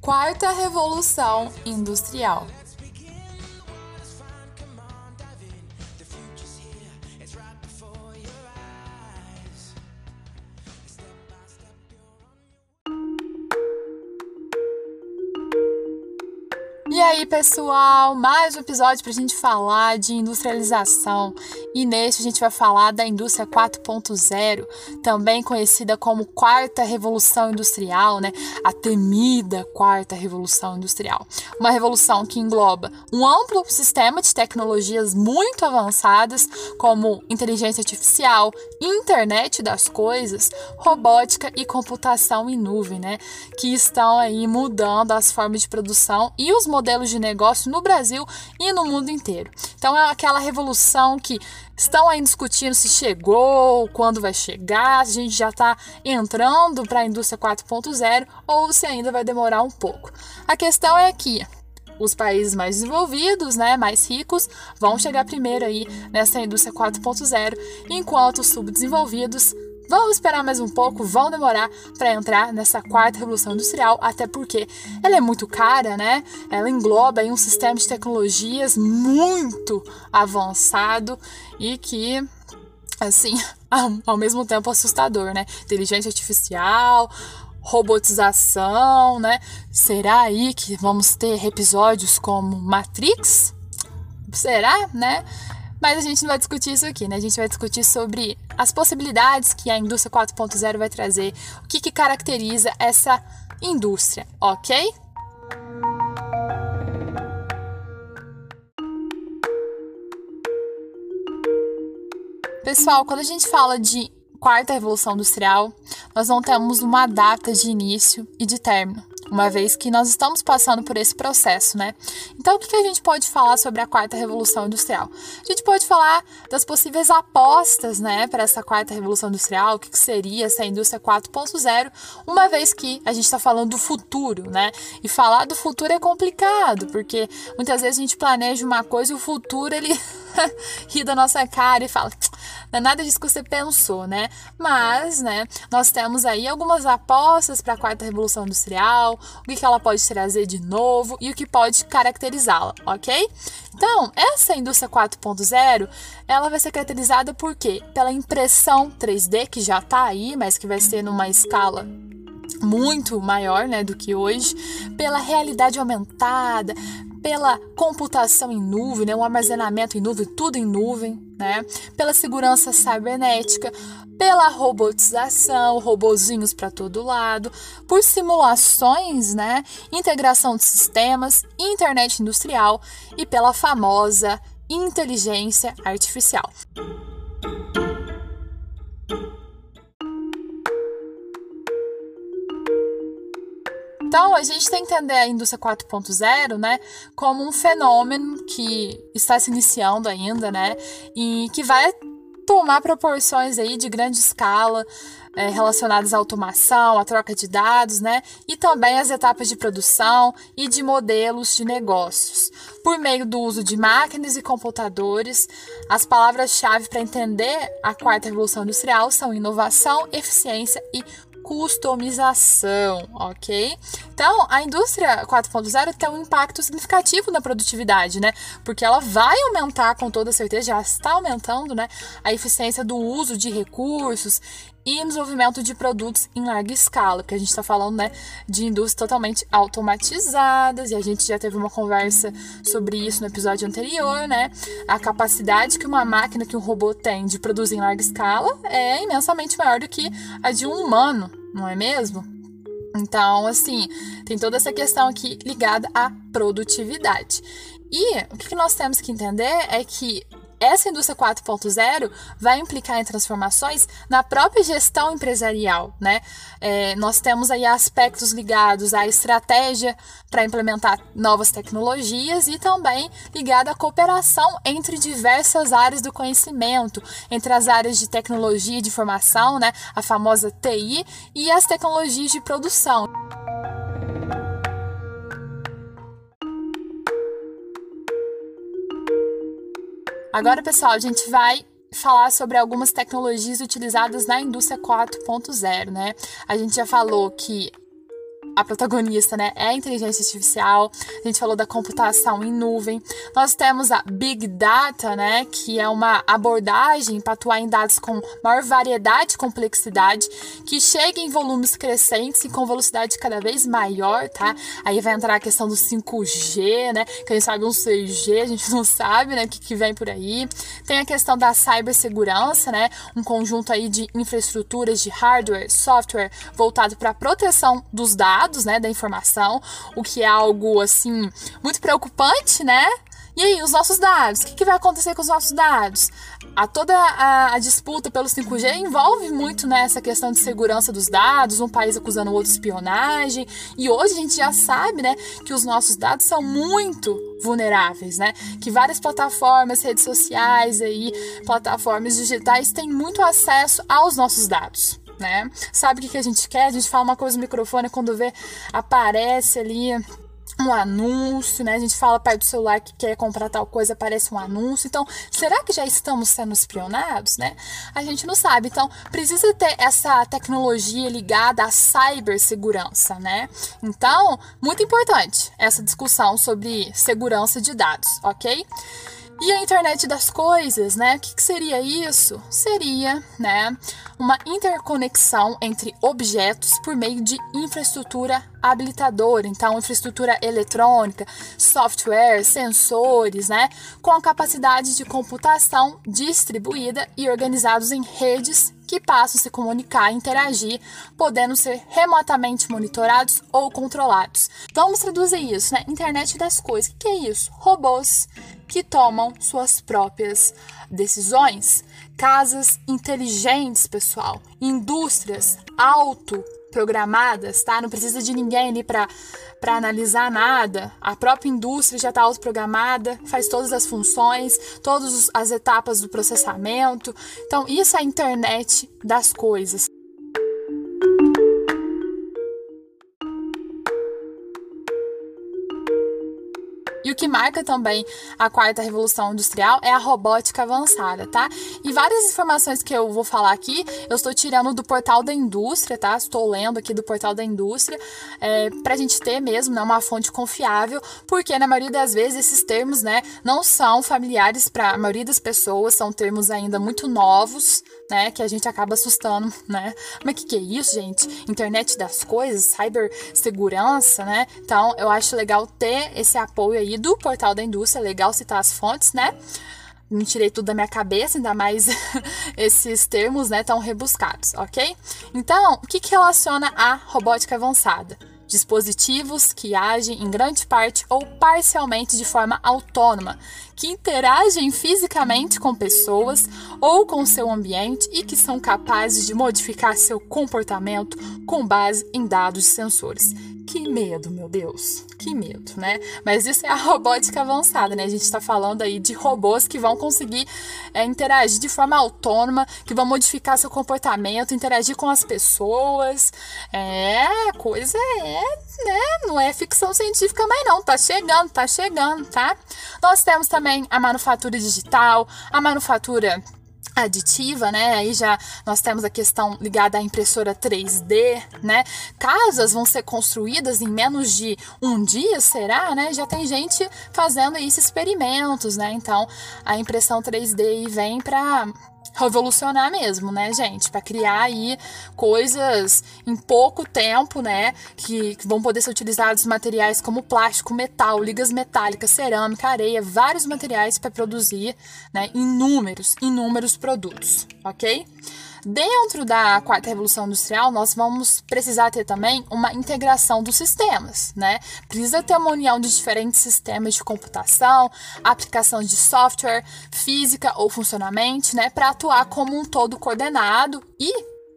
Quarta Revolução Industrial. Aí, pessoal, mais um episódio para a gente falar de industrialização. E neste a gente vai falar da indústria 4.0, também conhecida como quarta revolução industrial, né? A temida quarta revolução industrial. Uma revolução que engloba um amplo sistema de tecnologias muito avançadas, como inteligência artificial, internet das coisas, robótica e computação em nuvem, né? Que estão aí mudando as formas de produção e os modelos de negócio no Brasil e no mundo inteiro. Então é aquela revolução que estão aí discutindo se chegou, quando vai chegar, se a gente já está entrando para a indústria 4.0 ou se ainda vai demorar um pouco. A questão é que os países mais desenvolvidos, né, mais ricos, vão chegar primeiro aí nessa indústria 4.0, enquanto os subdesenvolvidos vão esperar mais um pouco, vão demorar para entrar nessa quarta revolução industrial, até porque ela é muito cara, né? Ela engloba um sistema de tecnologias muito avançado e que assim, ao mesmo tempo assustador, né? Inteligência artificial, robotização, né? Será aí que vamos ter episódios como Matrix? Será, né? Mas a gente não vai discutir isso aqui, né? A gente vai discutir sobre as possibilidades que a indústria 4.0 vai trazer, o que, que caracteriza essa indústria, ok? Pessoal, quando a gente fala de quarta revolução industrial, nós não temos uma data de início e de término uma vez que nós estamos passando por esse processo, né? Então, o que, a gente pode falar sobre a quarta revolução industrial? A gente pode falar das possíveis apostas, né, para essa quarta revolução industrial, o que, seria essa indústria 4.0, uma vez que a gente está falando do futuro, né? E falar do futuro é complicado, porque muitas vezes a gente planeja uma coisa e o futuro ele ri da nossa cara e fala não é nada disso que você pensou, né? Mas, né, nós temos aí algumas apostas para a quarta revolução industrial, o que, que ela pode trazer de novo e o que pode caracterizá-la, ok? Então, essa indústria 4.0, ela vai ser caracterizada por quê? Pela impressão 3D, que já está aí, mas que vai ser numa escala muito maior né, do que hoje, pela realidade aumentada, pela computação em nuvem, né, o armazenamento em nuvem, tudo em nuvem, né, pela segurança cibernética, pela robotização, robozinhos para todo lado, por simulações, né, integração de sistemas, internet industrial e pela famosa inteligência artificial. Então, a gente tem que entender a indústria 4.0, né, como um fenômeno que está se iniciando ainda, né, e que vai tomar proporções aí de grande escala é, relacionadas à automação, à troca de dados, né, e também as etapas de produção e de modelos de negócios. Por meio do uso de máquinas e computadores, as palavras-chave para entender a quarta revolução industrial são inovação, eficiência e customização, ok? Então, a indústria 4.0 tem um impacto significativo na produtividade, né? Porque ela vai aumentar com toda certeza, já está aumentando, né? A eficiência do uso de recursos e desenvolvimento de produtos em larga escala, porque a gente está falando né, de indústrias totalmente automatizadas, e a gente já teve uma conversa sobre isso no episódio anterior, né? A capacidade que uma máquina, que um robô tem de produzir em larga escala é imensamente maior do que a de um humano, não é mesmo? Então, assim, tem toda essa questão aqui ligada à produtividade. E o que nós temos que entender é que essa indústria 4.0 vai implicar em transformações na própria gestão empresarial, né? É, nós temos aí aspectos ligados à estratégia para implementar novas tecnologias e também ligada à cooperação entre diversas áreas do conhecimento, entre as áreas de tecnologia de informação, né? A famosa TI e as tecnologias de produção. Agora, pessoal, a gente vai falar sobre algumas tecnologias utilizadas na indústria 4.0, né? A gente já falou que a protagonista, né, é a inteligência artificial. A gente falou da computação em nuvem. Nós temos a Big Data, né, que é uma abordagem para atuar em dados com maior variedade e complexidade, que chega em volumes crescentes e com velocidade cada vez maior, tá? Aí vai entrar a questão do 5G, né? Que a gente sabe um 6G, a gente não sabe, né, o que, que vem por aí. Tem a questão da cibersegurança, né? Um conjunto aí de infraestruturas de hardware, software voltado para a proteção dos dados, né, da informação, o que é algo assim muito preocupante, né? E aí, os nossos dados? O que, que vai acontecer com os nossos dados? A toda a, a, disputa pelo 5G envolve muito nessa né, questão de segurança dos dados, um país acusando o outro de espionagem. E hoje a gente já sabe, né, que os nossos dados são muito vulneráveis, né? Que várias plataformas, redes sociais aí, plataformas digitais têm muito acesso aos nossos dados. Né? Sabe o que, a gente quer? A gente fala uma coisa no microfone quando vê aparece ali um anúncio, né? A gente fala perto do celular que quer comprar tal coisa, aparece um anúncio. Então, será que já estamos sendo espionados, né? A gente não sabe. Então, precisa ter essa tecnologia ligada à cibersegurança, né? Então, muito importante essa discussão sobre segurança de dados, ok? E a internet das coisas, né? O que, que, seria isso? Seria, né, uma interconexão entre objetos por meio de infraestrutura habilitadora, então infraestrutura eletrônica, software, sensores, né, com a capacidade de computação distribuída e organizados em redes que passam a se comunicar e interagir, podendo ser remotamente monitorados ou controlados. Vamos traduzir isso, né? Internet das coisas. O que é isso? Robôs que tomam suas próprias decisões. Casas inteligentes, pessoal. Indústrias auto programadas, tá? Não precisa de ninguém ali para analisar nada. A própria indústria já está autoprogramada, faz todas as funções, todas as etapas do processamento. Então, isso é a internet das coisas. E o que marca também a quarta revolução industrial é a robótica avançada, tá? E várias informações que eu vou falar aqui, eu estou tirando do portal da indústria, tá? Estou lendo aqui do portal da indústria, é, para a gente ter mesmo né, uma fonte confiável, porque na maioria das vezes esses termos, né, não são familiares para a maioria das pessoas, são termos ainda muito novos, né, que a gente acaba assustando, né? Mas que, que é isso, gente? Internet das coisas, cibersegurança, né? Então, eu acho legal ter esse apoio aí do portal da indústria, legal citar as fontes, né? Não tirei tudo da minha cabeça, ainda mais esses termos, né, tão rebuscados, ok? Então, o que, que relaciona a robótica avançada? Dispositivos que agem em grande parte ou parcialmente de forma autônoma, que interagem fisicamente com pessoas ou com seu ambiente e que são capazes de modificar seu comportamento com base em dados de sensores. Que medo, meu Deus, que medo, né? Mas isso é a robótica avançada, né? A gente está falando aí de robôs que vão conseguir é, interagir de forma autônoma, que vão modificar seu comportamento, interagir com as pessoas. É, coisa é, né? Não é ficção científica mais não, tá chegando, tá chegando, tá? Nós temos também a manufatura digital, a manufatura aditiva, né? Aí já nós temos a questão ligada à impressora 3D, né? Casas vão ser construídas em menos de um dia, será, né? Já tem gente fazendo esses experimentos, né? Então, a impressão 3D vem para revolucionar mesmo, né, gente? Para criar aí coisas em pouco tempo, né? Que, que, vão poder ser utilizados materiais como plástico, metal, ligas metálicas, cerâmica, areia, vários materiais para produzir, né? Inúmeros, inúmeros produtos, ok? Dentro da quarta revolução industrial, nós vamos precisar ter também uma integração dos sistemas, né? Precisa ter uma união de diferentes sistemas de computação, aplicação de software, física ou funcionamento, né, para atuar como um todo coordenado e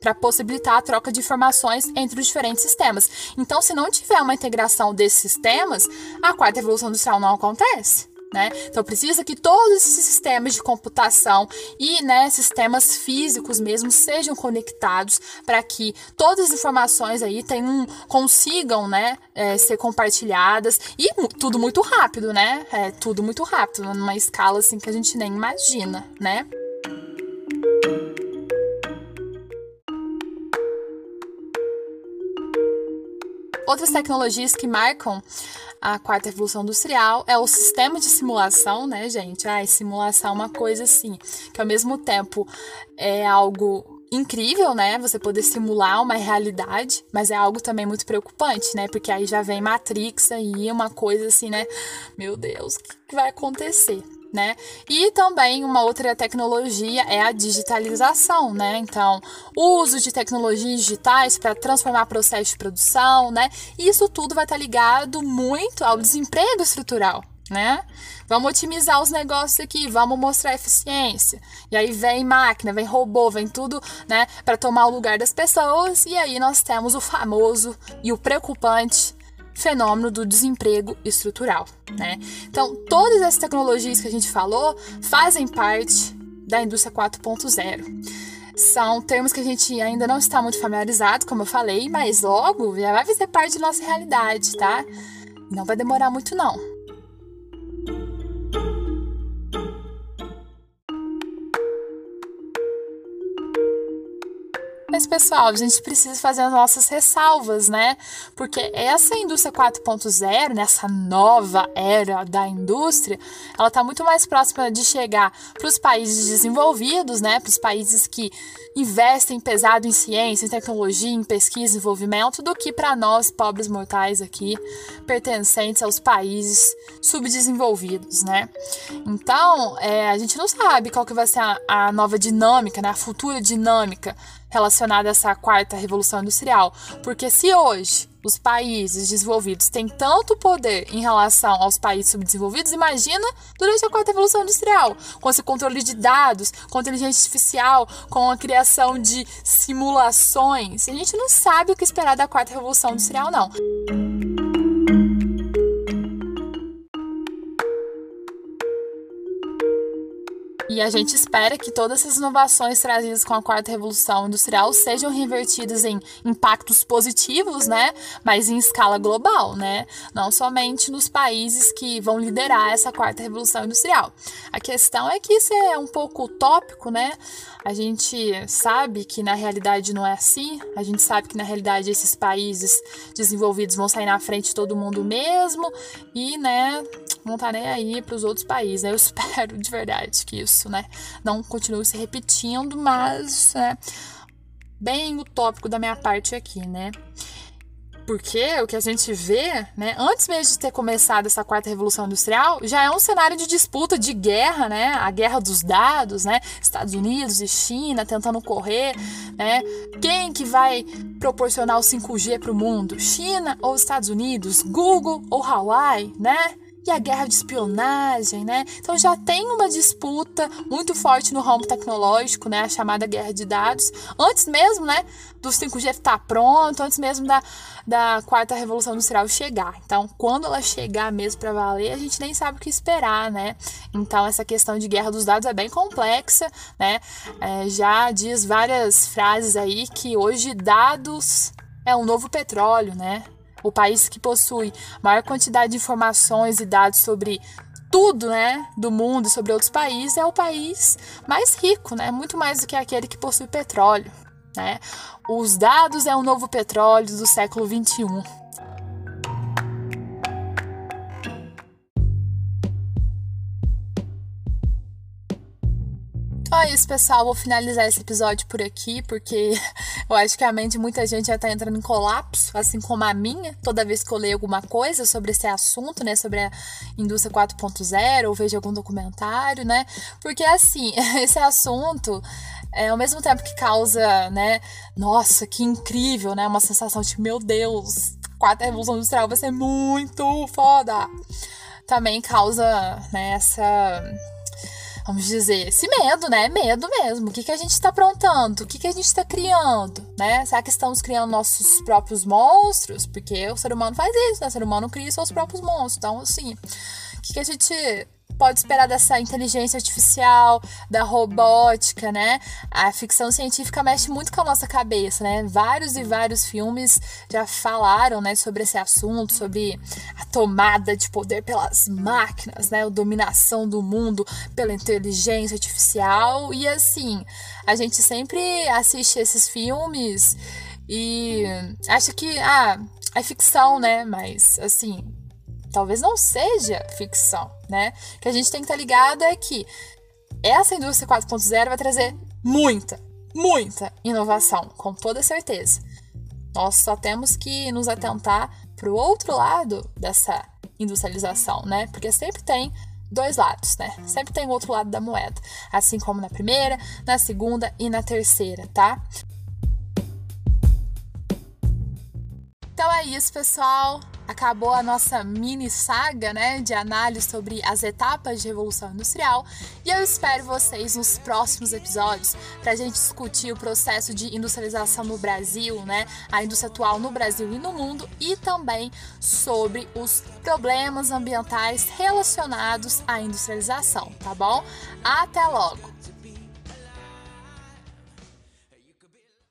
para possibilitar a troca de informações entre os diferentes sistemas. Então, se não tiver uma integração desses sistemas, a quarta revolução industrial não acontece. Né? Então precisa que todos esses sistemas de computação e né, sistemas físicos mesmo sejam conectados para que todas as informações aí tenham, consigam né, é, ser compartilhadas e tudo muito rápido, né? É, tudo muito rápido, numa escala assim que a gente nem imagina, né? Outras tecnologias que marcam a quarta revolução industrial é o sistema de simulação, né, gente? Ah, simulação é uma coisa assim, que ao mesmo tempo é algo incrível, né? Você poder simular uma realidade, mas é algo também muito preocupante, né? Porque aí já vem Matrix aí, uma coisa assim, né? Meu Deus, o que vai acontecer? Né? E também uma outra tecnologia é a digitalização, né? Então, o uso de tecnologias digitais para transformar processos de produção, né? Isso tudo vai estar ligado muito ao desemprego estrutural, né? Vamos otimizar os negócios aqui, vamos mostrar eficiência. E aí vem máquina, vem robô, vem tudo, né, para tomar o lugar das pessoas. E aí nós temos o famoso e o preocupante fenômeno do desemprego estrutural, né? Então, todas essas tecnologias que a gente falou fazem parte da indústria 4.0 são termos que a gente ainda não está muito familiarizado, como eu falei, mas logo já vai fazer parte da nossa realidade, tá? Não vai demorar muito não. Mas, pessoal, a gente precisa fazer as nossas ressalvas, né? Porque essa indústria 4.0, nessa nova era da indústria, ela está muito mais próxima de chegar para os países desenvolvidos, né? Para os países que investem pesado em ciência, em tecnologia, em pesquisa e desenvolvimento, do que para nós, pobres mortais aqui, pertencentes aos países subdesenvolvidos, né? Então, é, a gente não sabe qual que vai ser a, a nova dinâmica, né? A futura dinâmica relacionada a essa quarta revolução industrial. Porque se hoje os países desenvolvidos têm tanto poder em relação aos países subdesenvolvidos, imagina durante a quarta revolução industrial, com esse controle de dados, com inteligência artificial, com a criação de simulações. A gente não sabe o que esperar da quarta revolução industrial, não. E a gente espera que todas essas inovações trazidas com a quarta revolução industrial sejam revertidas em impactos positivos, né? Mas em escala global, né? Não somente nos países que vão liderar essa quarta revolução industrial. A questão é que isso é um pouco utópico, né? A gente sabe que na realidade não é assim. A gente sabe que na realidade esses países desenvolvidos vão sair na frente de todo mundo mesmo e, né, não tá nem aí para os outros países. Eu espero de verdade que isso, né, não continue se repetindo, mas, né, bem utópico da minha parte aqui, né? Porque o que a gente vê, né, antes mesmo de ter começado essa quarta revolução industrial, já é um cenário de disputa, de guerra, né? A guerra dos dados, né? Estados Unidos e China tentando correr, né? Quem que vai proporcionar o 5G para o mundo? China ou Estados Unidos? Google ou Hawaii, né? E a guerra de espionagem, né? Então já tem uma disputa muito forte no ramo tecnológico, né? A chamada guerra de dados, antes mesmo, né? Do 5G estar pronto, antes mesmo da, da quarta revolução industrial chegar. Então, quando ela chegar mesmo para valer, a gente nem sabe o que esperar, né? Então, essa questão de guerra dos dados é bem complexa, né? É, já diz várias frases aí que hoje dados é um novo petróleo, né? O país que possui maior quantidade de informações e dados sobre tudo, né, do mundo, sobre outros países, é o país mais rico, né, muito mais do que aquele que possui petróleo, né. Os dados é o novo petróleo do século 21. Então é isso, pessoal. Vou finalizar esse episódio por aqui, porque eu acho que a mente de muita gente já tá entrando em colapso, assim como a minha, toda vez que eu leio alguma coisa sobre esse assunto, né? Sobre a indústria 4.0, ou vejo algum documentário, né? Porque assim, esse assunto. É, ao mesmo tempo que causa, né? Nossa, que incrível, né? Uma sensação de, meu Deus, quarta revolução industrial vai ser muito foda. Também causa, né, essa vamos dizer, esse medo, né? Medo mesmo. O que, que a gente está aprontando? O que, que a gente está criando, né? Será que estamos criando nossos próprios monstros? Porque o ser humano faz isso, né? O ser humano cria seus próprios monstros. Então, assim, o que, que a gente pode esperar dessa inteligência artificial, da robótica, né? A ficção científica mexe muito com a nossa cabeça, né? Vários e vários filmes já falaram, né, sobre esse assunto, sobre a tomada de poder pelas máquinas, né? A dominação do mundo pela inteligência artificial e assim, a gente sempre assiste esses filmes e acha que ah, é ficção, né? Mas, assim, talvez não seja ficção, né? O que a gente tem que estar tá ligado é que essa indústria 4.0 vai trazer muita, muita inovação, com toda certeza. Nós só temos que nos atentar para o outro lado dessa industrialização, né? Porque sempre tem dois lados, né? Sempre tem o outro lado da moeda, assim como na primeira, na segunda e na terceira, tá? Então é isso, pessoal. Acabou a nossa mini saga, né, de análise sobre as etapas de revolução industrial, e eu espero vocês nos próximos episódios para a gente discutir o processo de industrialização no Brasil, né, a indústria atual no Brasil e no mundo, e também sobre os problemas ambientais relacionados à industrialização, tá bom? Até logo.